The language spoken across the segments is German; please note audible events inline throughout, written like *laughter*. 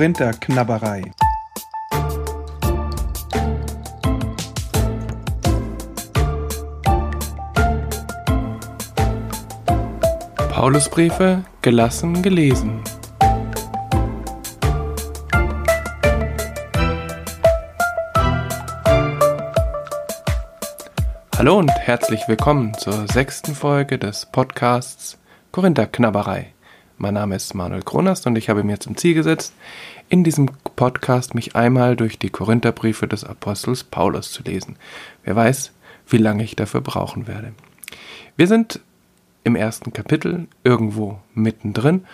Korinther-Knabberei. Paulusbriefe gelassen gelesen. Hallo und herzlich willkommen zur sechsten Folge des Podcasts Korinther Knabberei. Mein Name ist Manuel Kronast und ich habe mir zum Ziel gesetzt, in diesem Podcast mich einmal durch die Korintherbriefe des Apostels Paulus zu lesen. Wer weiß, wie lange ich dafür brauchen werde. Wir sind im ersten Kapitel irgendwo mittendrin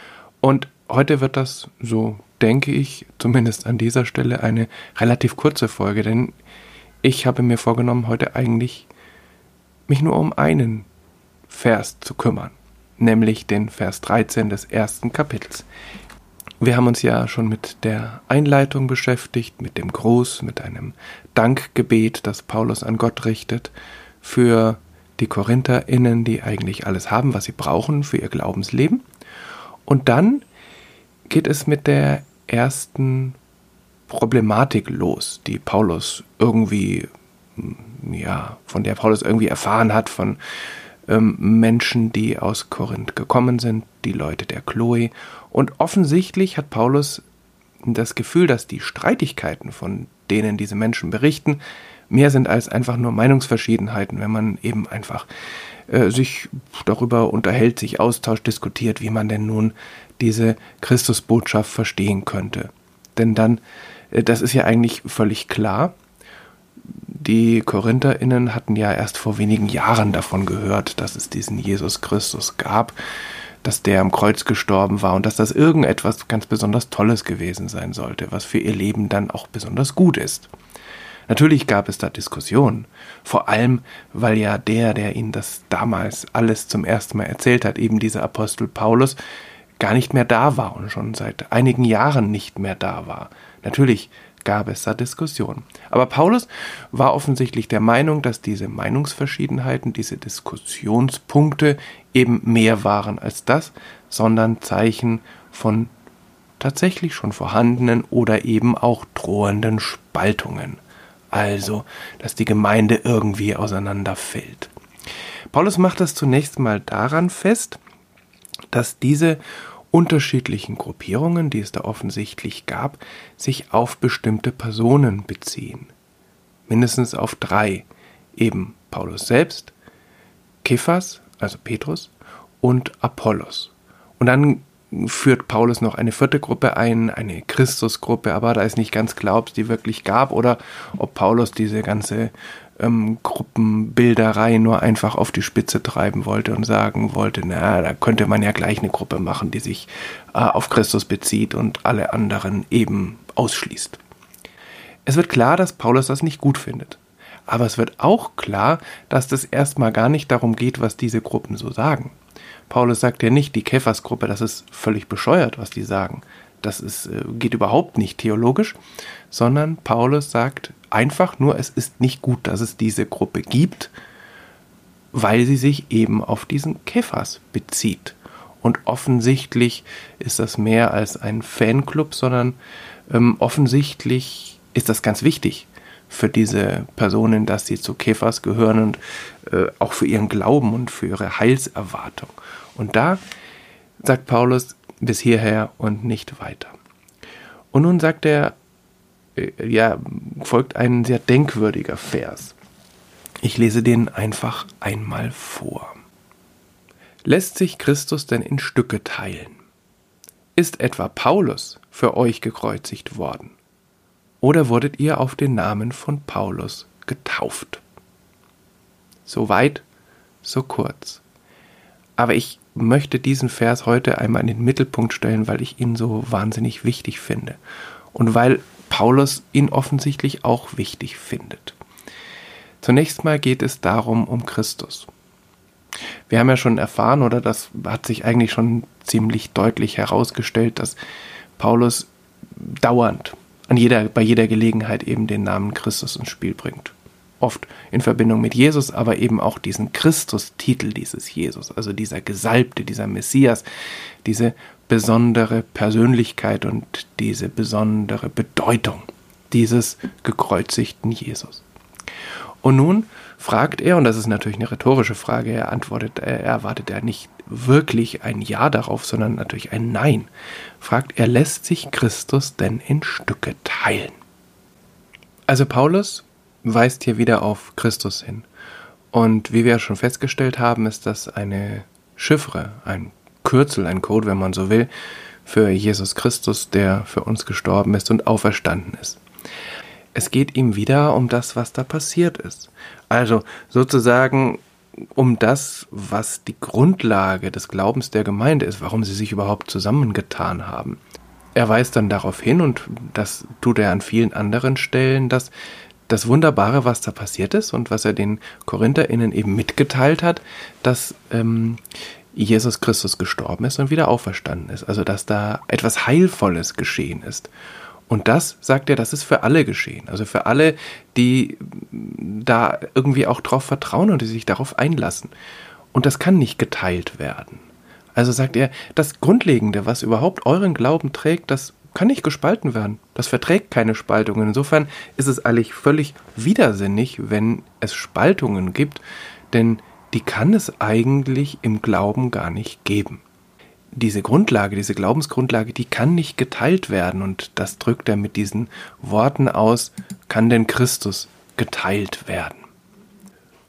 und heute wird das, so denke ich, zumindest an dieser Stelle eine relativ kurze Folge, denn ich habe mir vorgenommen, heute eigentlich mich nur um einen Vers zu kümmern, nämlich den Vers 13 des ersten Kapitels. Wir haben uns ja schon mit der Einleitung beschäftigt, mit dem Gruß, mit einem Dankgebet, das Paulus an Gott richtet, für die KorintherInnen, die eigentlich alles haben, was sie brauchen für ihr Glaubensleben. Und dann geht es mit der ersten Problematik los, die Paulus irgendwie ja, von der Paulus irgendwie erfahren hat, von ähm, Menschen, die aus Korinth gekommen sind, die Leute der Chloe. Und offensichtlich hat Paulus das Gefühl, dass die Streitigkeiten, von denen diese Menschen berichten, mehr sind als einfach nur Meinungsverschiedenheiten, wenn man eben einfach äh, sich darüber unterhält, sich austauscht, diskutiert, wie man denn nun diese Christusbotschaft verstehen könnte. Denn dann, äh, das ist ja eigentlich völlig klar, die KorintherInnen hatten ja erst vor wenigen Jahren davon gehört, dass es diesen Jesus Christus gab, dass der am Kreuz gestorben war und dass das irgendetwas ganz besonders Tolles gewesen sein sollte, was für ihr Leben dann auch besonders gut ist. Natürlich gab es da Diskussionen, vor allem weil ja der, der ihnen das damals alles zum ersten Mal erzählt hat, eben dieser Apostel Paulus, gar nicht mehr da war und schon seit einigen Jahren nicht mehr da war. Natürlich gab es da Diskussionen. Aber Paulus war offensichtlich der Meinung, dass diese Meinungsverschiedenheiten, diese Diskussionspunkte eben mehr waren als das, sondern Zeichen von tatsächlich schon vorhandenen oder eben auch drohenden Spaltungen. Also, dass die Gemeinde irgendwie auseinanderfällt. Paulus macht das zunächst mal daran fest, dass diese unterschiedlichen Gruppierungen, die es da offensichtlich gab, sich auf bestimmte Personen beziehen. Mindestens auf drei. Eben Paulus selbst, Kephas, also Petrus, und Apollos. Und dann führt Paulus noch eine vierte Gruppe ein, eine Christusgruppe, aber da ist nicht ganz klar, ob es die wirklich gab oder ob Paulus diese ganze ähm, Gruppenbilderei nur einfach auf die Spitze treiben wollte und sagen wollte, na, da könnte man ja gleich eine Gruppe machen, die sich äh, auf Christus bezieht und alle anderen eben ausschließt. Es wird klar, dass Paulus das nicht gut findet. Aber es wird auch klar, dass das erstmal gar nicht darum geht, was diese Gruppen so sagen. Paulus sagt ja nicht, die Käfersgruppe, das ist völlig bescheuert, was die sagen. Das ist, äh, geht überhaupt nicht theologisch, sondern Paulus sagt einfach nur, es ist nicht gut, dass es diese Gruppe gibt, weil sie sich eben auf diesen Käfers bezieht. Und offensichtlich ist das mehr als ein Fanclub, sondern ähm, offensichtlich ist das ganz wichtig für diese Personen, dass sie zu Käfers gehören und äh, auch für ihren Glauben und für ihre Heilserwartung. Und da sagt Paulus bis hierher und nicht weiter. Und nun sagt er äh, ja, folgt ein sehr denkwürdiger Vers. Ich lese den einfach einmal vor. Lässt sich Christus denn in Stücke teilen? Ist etwa Paulus für euch gekreuzigt worden? Oder wurdet ihr auf den Namen von Paulus getauft? So weit, so kurz. Aber ich möchte diesen Vers heute einmal in den Mittelpunkt stellen, weil ich ihn so wahnsinnig wichtig finde. Und weil Paulus ihn offensichtlich auch wichtig findet. Zunächst mal geht es darum um Christus. Wir haben ja schon erfahren, oder das hat sich eigentlich schon ziemlich deutlich herausgestellt, dass Paulus dauernd an jeder, bei jeder Gelegenheit eben den Namen Christus ins Spiel bringt. Oft in Verbindung mit Jesus, aber eben auch diesen Christus-Titel dieses Jesus, also dieser Gesalbte, dieser Messias, diese besondere Persönlichkeit und diese besondere Bedeutung dieses gekreuzigten Jesus. Und nun fragt er, und das ist natürlich eine rhetorische Frage, er antwortet, er erwartet ja nicht wirklich ein Ja darauf, sondern natürlich ein Nein. Fragt er, lässt sich Christus denn in Stücke teilen? Also Paulus weist hier wieder auf Christus hin. Und wie wir schon festgestellt haben, ist das eine Chiffre, ein Kürzel, ein Code, wenn man so will, für Jesus Christus, der für uns gestorben ist und auferstanden ist. Es geht ihm wieder um das, was da passiert ist. Also sozusagen um das, was die Grundlage des Glaubens der Gemeinde ist, warum sie sich überhaupt zusammengetan haben. Er weist dann darauf hin, und das tut er an vielen anderen Stellen, dass das Wunderbare, was da passiert ist und was er den KorintherInnen eben mitgeteilt hat, dass ähm, Jesus Christus gestorben ist und wieder auferstanden ist. Also dass da etwas Heilvolles geschehen ist. Und das, sagt er, das ist für alle geschehen. Also für alle, die da irgendwie auch drauf vertrauen und die sich darauf einlassen. Und das kann nicht geteilt werden. Also sagt er, das Grundlegende, was überhaupt euren Glauben trägt, das kann nicht gespalten werden. Das verträgt keine Spaltungen. Insofern ist es eigentlich völlig widersinnig, wenn es Spaltungen gibt, denn die kann es eigentlich im Glauben gar nicht geben. Diese Grundlage, diese Glaubensgrundlage, die kann nicht geteilt werden und das drückt er mit diesen Worten aus, kann denn Christus geteilt werden?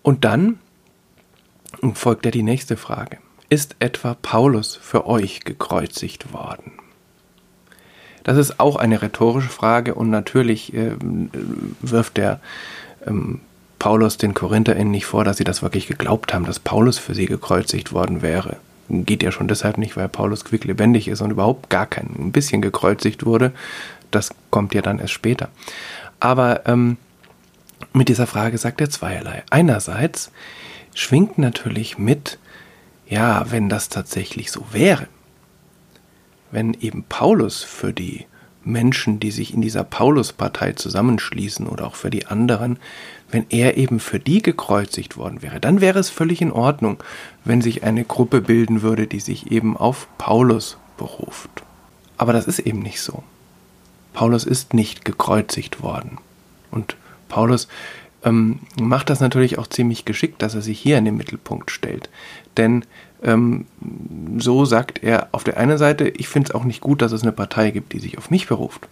Und dann folgt er die nächste Frage. Ist etwa Paulus für euch gekreuzigt worden? Das ist auch eine rhetorische Frage und natürlich äh, wirft der ähm, Paulus den KorintherInnen nicht vor, dass sie das wirklich geglaubt haben, dass Paulus für sie gekreuzigt worden wäre. Geht ja schon deshalb nicht, weil Paulus quicklebendig ist und überhaupt gar kein ein bisschen gekreuzigt wurde. Das kommt ja dann erst später. Aber ähm, mit dieser Frage sagt er zweierlei. Einerseits schwingt natürlich mit, ja, wenn das tatsächlich so wäre, wenn eben Paulus für die Menschen, die sich in dieser Pauluspartei zusammenschließen oder auch für die anderen, wenn er eben für die gekreuzigt worden wäre, dann wäre es völlig in Ordnung, wenn sich eine Gruppe bilden würde, die sich eben auf Paulus beruft. Aber das ist eben nicht so. Paulus ist nicht gekreuzigt worden. Und Paulus ähm, macht das natürlich auch ziemlich geschickt, dass er sich hier in den Mittelpunkt stellt. Denn ähm, so sagt er auf der einen Seite, ich finde es auch nicht gut, dass es eine Partei gibt, die sich auf mich beruft,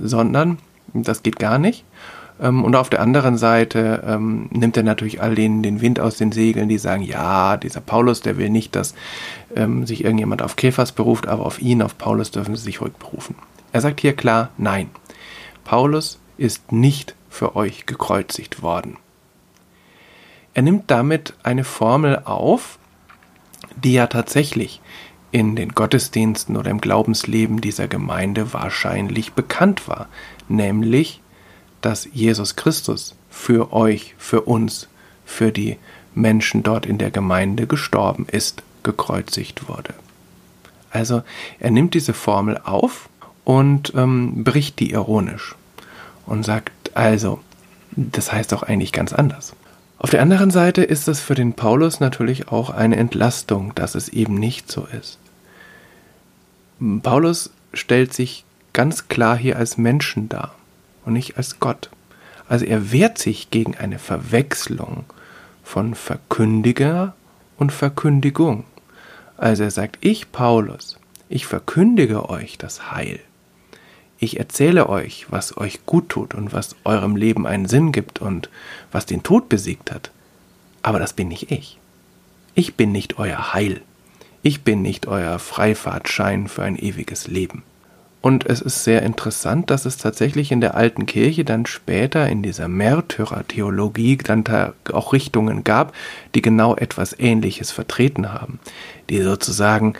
sondern das geht gar nicht. Ähm, und auf der anderen Seite ähm, nimmt er natürlich all denen den Wind aus den Segeln, die sagen, ja, dieser Paulus, der will nicht, dass ähm, sich irgendjemand auf Käfers beruft, aber auf ihn, auf Paulus dürfen sie sich ruhig berufen. Er sagt hier klar, nein, Paulus ist nicht für euch gekreuzigt worden. Er nimmt damit eine Formel auf, die ja tatsächlich in den Gottesdiensten oder im Glaubensleben dieser Gemeinde wahrscheinlich bekannt war, nämlich, dass Jesus Christus für euch, für uns, für die Menschen dort in der Gemeinde gestorben ist, gekreuzigt wurde. Also er nimmt diese Formel auf und ähm, bricht die ironisch und sagt also, das heißt doch eigentlich ganz anders. Auf der anderen Seite ist es für den Paulus natürlich auch eine Entlastung, dass es eben nicht so ist. Paulus stellt sich ganz klar hier als Menschen dar und nicht als Gott. Also er wehrt sich gegen eine Verwechslung von Verkündiger und Verkündigung. Also er sagt, ich Paulus, ich verkündige euch das Heil. Ich erzähle euch, was euch gut tut und was eurem Leben einen Sinn gibt und was den Tod besiegt hat. Aber das bin nicht ich. Ich bin nicht euer Heil. Ich bin nicht euer Freifahrtschein für ein ewiges Leben. Und es ist sehr interessant, dass es tatsächlich in der alten Kirche dann später in dieser Märtyrertheologie dann da auch Richtungen gab, die genau etwas Ähnliches vertreten haben, die sozusagen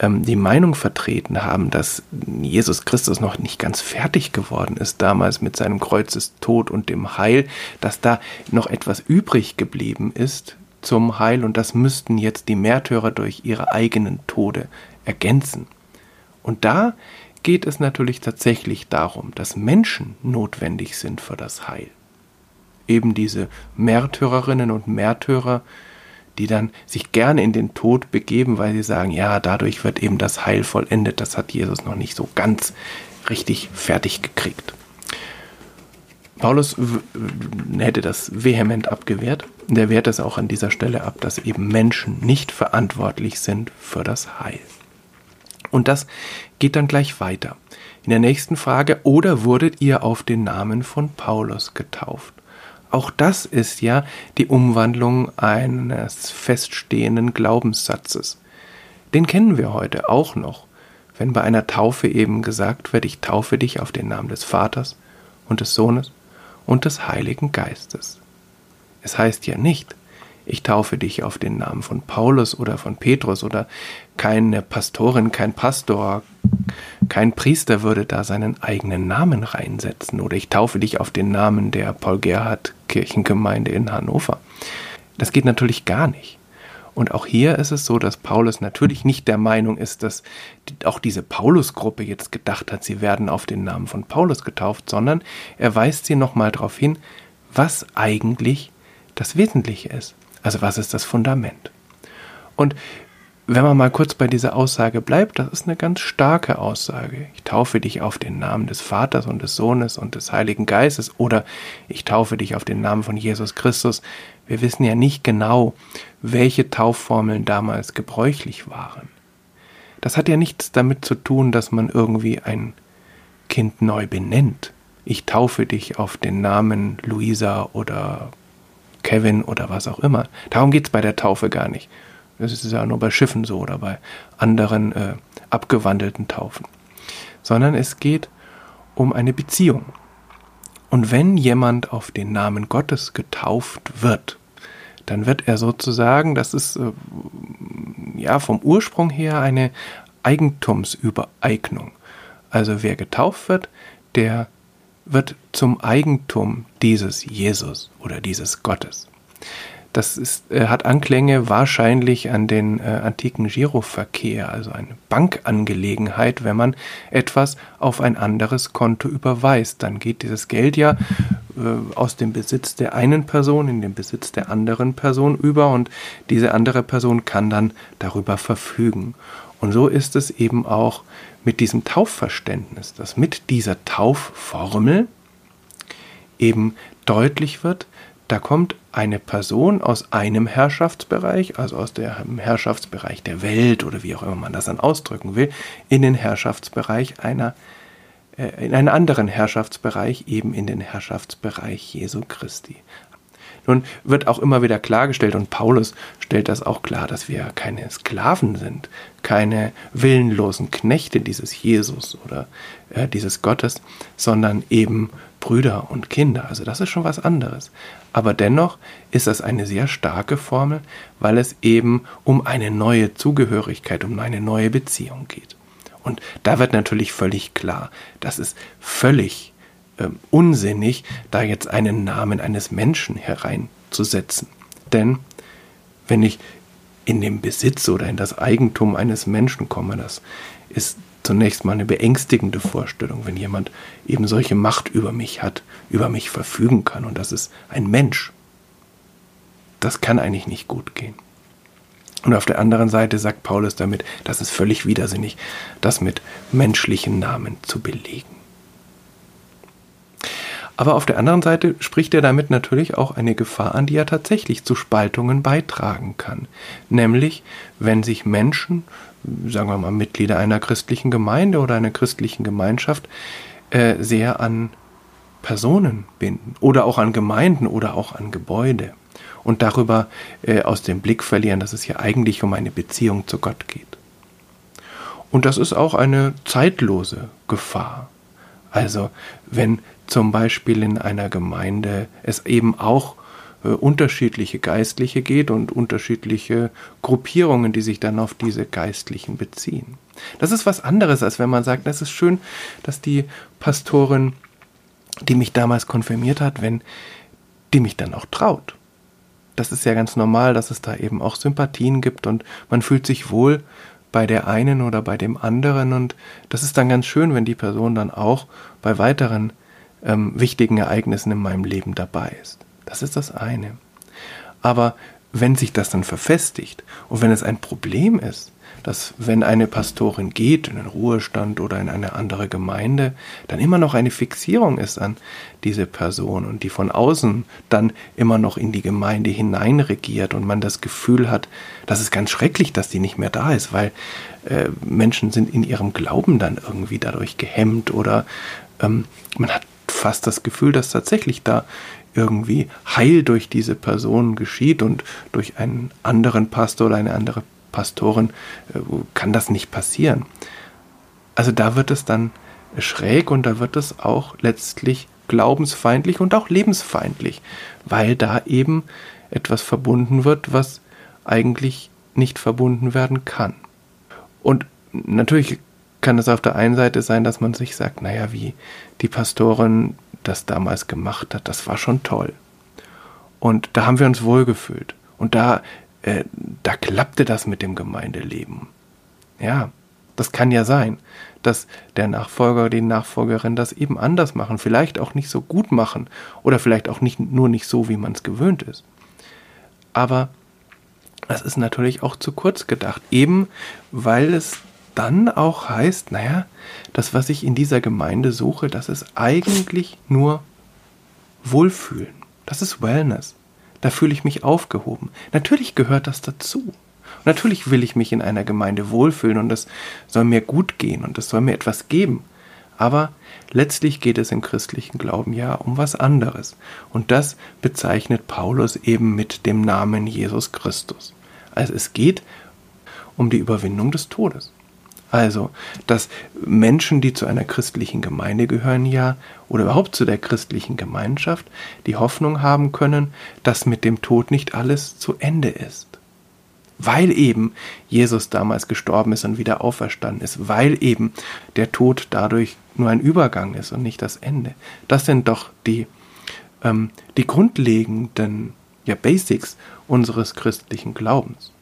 ähm, die Meinung vertreten haben, dass Jesus Christus noch nicht ganz fertig geworden ist damals mit seinem Kreuzestod und dem Heil, dass da noch etwas übrig geblieben ist zum Heil und das müssten jetzt die Märtyrer durch ihre eigenen Tode ergänzen. Und da geht es natürlich tatsächlich darum, dass Menschen notwendig sind für das Heil. eben diese Märtyrerinnen und Märtyrer, die dann sich gerne in den Tod begeben, weil sie sagen, ja, dadurch wird eben das Heil vollendet. Das hat Jesus noch nicht so ganz richtig fertig gekriegt. Paulus hätte das vehement abgewehrt. Der wehrt es auch an dieser Stelle ab, dass eben Menschen nicht verantwortlich sind für das Heil. Und das geht dann gleich weiter. In der nächsten Frage, oder wurdet ihr auf den Namen von Paulus getauft? Auch das ist ja die Umwandlung eines feststehenden Glaubenssatzes. Den kennen wir heute auch noch, wenn bei einer Taufe eben gesagt wird, ich taufe dich auf den Namen des Vaters und des Sohnes und des Heiligen Geistes. Es heißt ja nicht, ich taufe dich auf den Namen von Paulus oder von Petrus oder keine Pastorin, kein Pastor, kein Priester würde da seinen eigenen Namen reinsetzen oder ich taufe dich auf den Namen der Paul Gerhard Kirchengemeinde in Hannover. Das geht natürlich gar nicht. Und auch hier ist es so, dass Paulus natürlich nicht der Meinung ist, dass auch diese Paulus-Gruppe jetzt gedacht hat, sie werden auf den Namen von Paulus getauft, sondern er weist sie nochmal darauf hin, was eigentlich das Wesentliche ist. Also was ist das Fundament? Und wenn man mal kurz bei dieser Aussage bleibt, das ist eine ganz starke Aussage. Ich taufe dich auf den Namen des Vaters und des Sohnes und des Heiligen Geistes oder ich taufe dich auf den Namen von Jesus Christus. Wir wissen ja nicht genau, welche Taufformeln damals gebräuchlich waren. Das hat ja nichts damit zu tun, dass man irgendwie ein Kind neu benennt. Ich taufe dich auf den Namen Luisa oder Kevin oder was auch immer. Darum geht es bei der Taufe gar nicht. Das ist ja nur bei Schiffen so oder bei anderen äh, abgewandelten Taufen. Sondern es geht um eine Beziehung. Und wenn jemand auf den Namen Gottes getauft wird, dann wird er sozusagen, das ist äh, ja vom Ursprung her eine Eigentumsübereignung. Also wer getauft wird, der wird zum Eigentum dieses Jesus oder dieses Gottes. Das ist, äh, hat Anklänge wahrscheinlich an den äh, antiken Giroverkehr, also eine Bankangelegenheit, wenn man etwas auf ein anderes Konto überweist. Dann geht dieses Geld ja äh, aus dem Besitz der einen Person in den Besitz der anderen Person über und diese andere Person kann dann darüber verfügen. Und so ist es eben auch mit diesem Taufverständnis, dass mit dieser Taufformel eben deutlich wird, da kommt eine Person aus einem Herrschaftsbereich, also aus dem Herrschaftsbereich der Welt oder wie auch immer man das dann ausdrücken will, in den Herrschaftsbereich einer, äh, in einen anderen Herrschaftsbereich, eben in den Herrschaftsbereich Jesu Christi. Nun wird auch immer wieder klargestellt, und Paulus stellt das auch klar, dass wir keine Sklaven sind, keine willenlosen Knechte dieses Jesus oder äh, dieses Gottes, sondern eben Brüder und Kinder. Also das ist schon was anderes. Aber dennoch ist das eine sehr starke Formel, weil es eben um eine neue Zugehörigkeit, um eine neue Beziehung geht. Und da wird natürlich völlig klar, das ist völlig äh, unsinnig, da jetzt einen Namen eines Menschen hereinzusetzen. Denn wenn ich in den Besitz oder in das Eigentum eines Menschen komme, das ist zunächst mal eine beängstigende Vorstellung, wenn jemand eben solche Macht über mich hat, über mich verfügen kann und das ist ein Mensch. Das kann eigentlich nicht gut gehen. Und auf der anderen Seite sagt Paulus damit, das ist völlig widersinnig, das mit menschlichen Namen zu belegen. Aber auf der anderen Seite spricht er damit natürlich auch eine Gefahr an, die ja tatsächlich zu Spaltungen beitragen kann. Nämlich, wenn sich Menschen, sagen wir mal Mitglieder einer christlichen Gemeinde oder einer christlichen Gemeinschaft, äh, sehr an Personen binden oder auch an Gemeinden oder auch an Gebäude und darüber äh, aus dem Blick verlieren, dass es ja eigentlich um eine Beziehung zu Gott geht. Und das ist auch eine zeitlose Gefahr. Also wenn zum Beispiel in einer Gemeinde es eben auch unterschiedliche Geistliche geht und unterschiedliche Gruppierungen, die sich dann auf diese Geistlichen beziehen. Das ist was anderes, als wenn man sagt, es ist schön, dass die Pastorin, die mich damals konfirmiert hat, wenn die mich dann auch traut. Das ist ja ganz normal, dass es da eben auch Sympathien gibt und man fühlt sich wohl bei der einen oder bei dem anderen und das ist dann ganz schön, wenn die Person dann auch bei weiteren ähm, wichtigen Ereignissen in meinem Leben dabei ist. Das ist das eine. Aber wenn sich das dann verfestigt und wenn es ein Problem ist, dass wenn eine Pastorin geht in den Ruhestand oder in eine andere Gemeinde, dann immer noch eine Fixierung ist an diese Person und die von außen dann immer noch in die Gemeinde hineinregiert und man das Gefühl hat, das ist ganz schrecklich, dass die nicht mehr da ist, weil äh, Menschen sind in ihrem Glauben dann irgendwie dadurch gehemmt oder ähm, man hat fast das Gefühl, dass tatsächlich da irgendwie Heil durch diese Person geschieht und durch einen anderen Pastor oder eine andere Pastoren äh, kann das nicht passieren. Also da wird es dann schräg und da wird es auch letztlich glaubensfeindlich und auch lebensfeindlich, weil da eben etwas verbunden wird, was eigentlich nicht verbunden werden kann. Und natürlich kann es auf der einen Seite sein, dass man sich sagt, naja, wie die Pastorin das damals gemacht hat, das war schon toll. Und da haben wir uns wohlgefühlt. Und da äh, da klappte das mit dem Gemeindeleben. Ja, das kann ja sein, dass der Nachfolger, die Nachfolgerin das eben anders machen, vielleicht auch nicht so gut machen oder vielleicht auch nicht nur nicht so, wie man es gewöhnt ist. Aber das ist natürlich auch zu kurz gedacht, eben weil es dann auch heißt, naja, das, was ich in dieser Gemeinde suche, das ist eigentlich nur Wohlfühlen. Das ist Wellness. Da fühle ich mich aufgehoben. Natürlich gehört das dazu. Und natürlich will ich mich in einer Gemeinde wohlfühlen und es soll mir gut gehen und es soll mir etwas geben. Aber letztlich geht es im christlichen Glauben ja um was anderes. Und das bezeichnet Paulus eben mit dem Namen Jesus Christus. Also es geht um die Überwindung des Todes. Also, dass Menschen, die zu einer christlichen Gemeinde gehören, ja, oder überhaupt zu der christlichen Gemeinschaft, die Hoffnung haben können, dass mit dem Tod nicht alles zu Ende ist. Weil eben Jesus damals gestorben ist und wieder auferstanden ist, weil eben der Tod dadurch nur ein Übergang ist und nicht das Ende. Das sind doch die, ähm, die grundlegenden ja, Basics unseres christlichen Glaubens.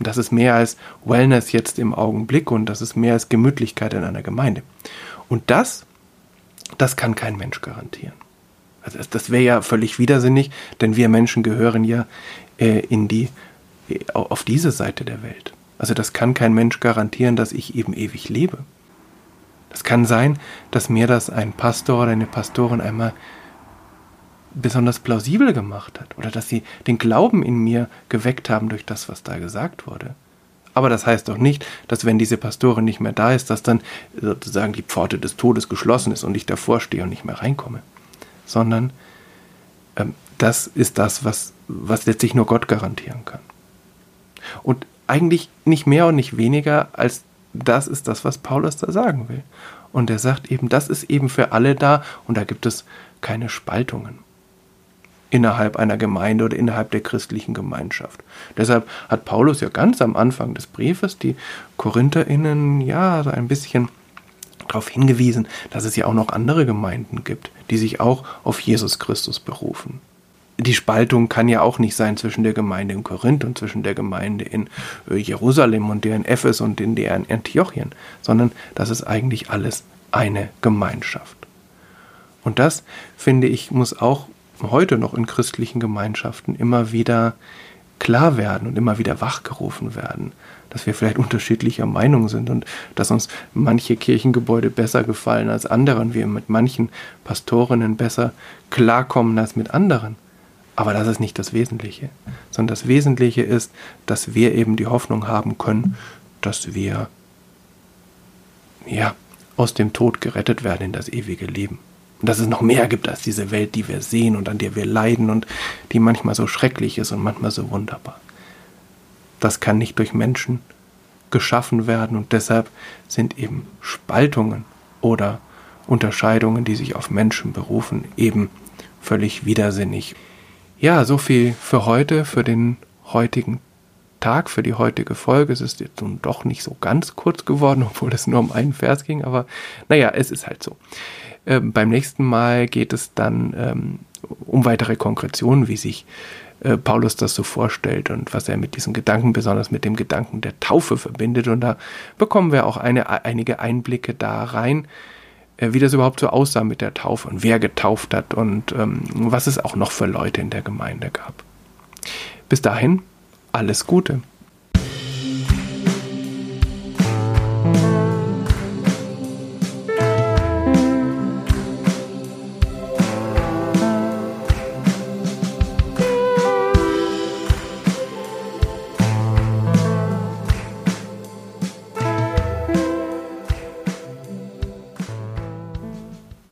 Das ist mehr als Wellness jetzt im Augenblick und das ist mehr als Gemütlichkeit in einer Gemeinde. Und das, das kann kein Mensch garantieren. Also das wäre ja völlig widersinnig, denn wir Menschen gehören ja äh, in die, äh, auf diese Seite der Welt. Also das kann kein Mensch garantieren, dass ich eben ewig lebe. Das kann sein, dass mir das ein Pastor oder eine Pastorin einmal besonders plausibel gemacht hat oder dass sie den Glauben in mir geweckt haben durch das, was da gesagt wurde. Aber das heißt doch nicht, dass wenn diese Pastorin nicht mehr da ist, dass dann sozusagen die Pforte des Todes geschlossen ist und ich davor stehe und nicht mehr reinkomme. Sondern ähm, das ist das, was, was letztlich nur Gott garantieren kann. Und eigentlich nicht mehr und nicht weniger als das ist das, was Paulus da sagen will. Und er sagt eben, das ist eben für alle da und da gibt es keine Spaltungen innerhalb einer Gemeinde oder innerhalb der christlichen Gemeinschaft. Deshalb hat Paulus ja ganz am Anfang des Briefes die KorintherInnen ja so ein bisschen darauf hingewiesen, dass es ja auch noch andere Gemeinden gibt, die sich auch auf Jesus Christus berufen. Die Spaltung kann ja auch nicht sein zwischen der Gemeinde in Korinth und zwischen der Gemeinde in äh, Jerusalem und der in Ephes und in der in Antiochien, sondern das ist eigentlich alles eine Gemeinschaft. Und das, finde ich, muss auch heute noch in christlichen Gemeinschaften immer wieder klar werden und immer wieder wachgerufen werden, dass wir vielleicht *laughs* unterschiedlicher Meinung sind und dass uns manche Kirchengebäude besser gefallen als andere und wir mit manchen Pastorinnen besser klarkommen als mit anderen. Aber das ist nicht das Wesentliche, sondern das Wesentliche ist, dass wir eben die Hoffnung haben können, dass wir ja aus dem Tod gerettet werden in das ewige Leben. Und dass es noch mehr gibt als diese Welt, die wir sehen und an der wir leiden und die manchmal so schrecklich ist und manchmal so wunderbar. Das kann nicht durch Menschen geschaffen werden und deshalb sind eben Spaltungen oder Unterscheidungen, die sich auf Menschen berufen, eben völlig widersinnig. Ja, so viel für heute, für den heutigen Tag, für die heutige Folge. Es ist jetzt nun doch nicht so ganz kurz geworden, *laughs* obwohl es nur um einen Vers ging, aber naja, es ist halt so. Ähm, beim nächsten Mal geht es dann ähm, um weitere Konkretionen, wie sich äh, Paulus das so vorstellt und was er mit diesem Gedanken, besonders mit dem Gedanken der Taufe verbindet. Und da bekommen wir auch eine, einige Einblicke da rein, äh, wie das überhaupt so aussah mit der Taufe und wer getauft hat und ähm, was es auch noch für Leute in der Gemeinde gab. Bis dahin, alles Gute.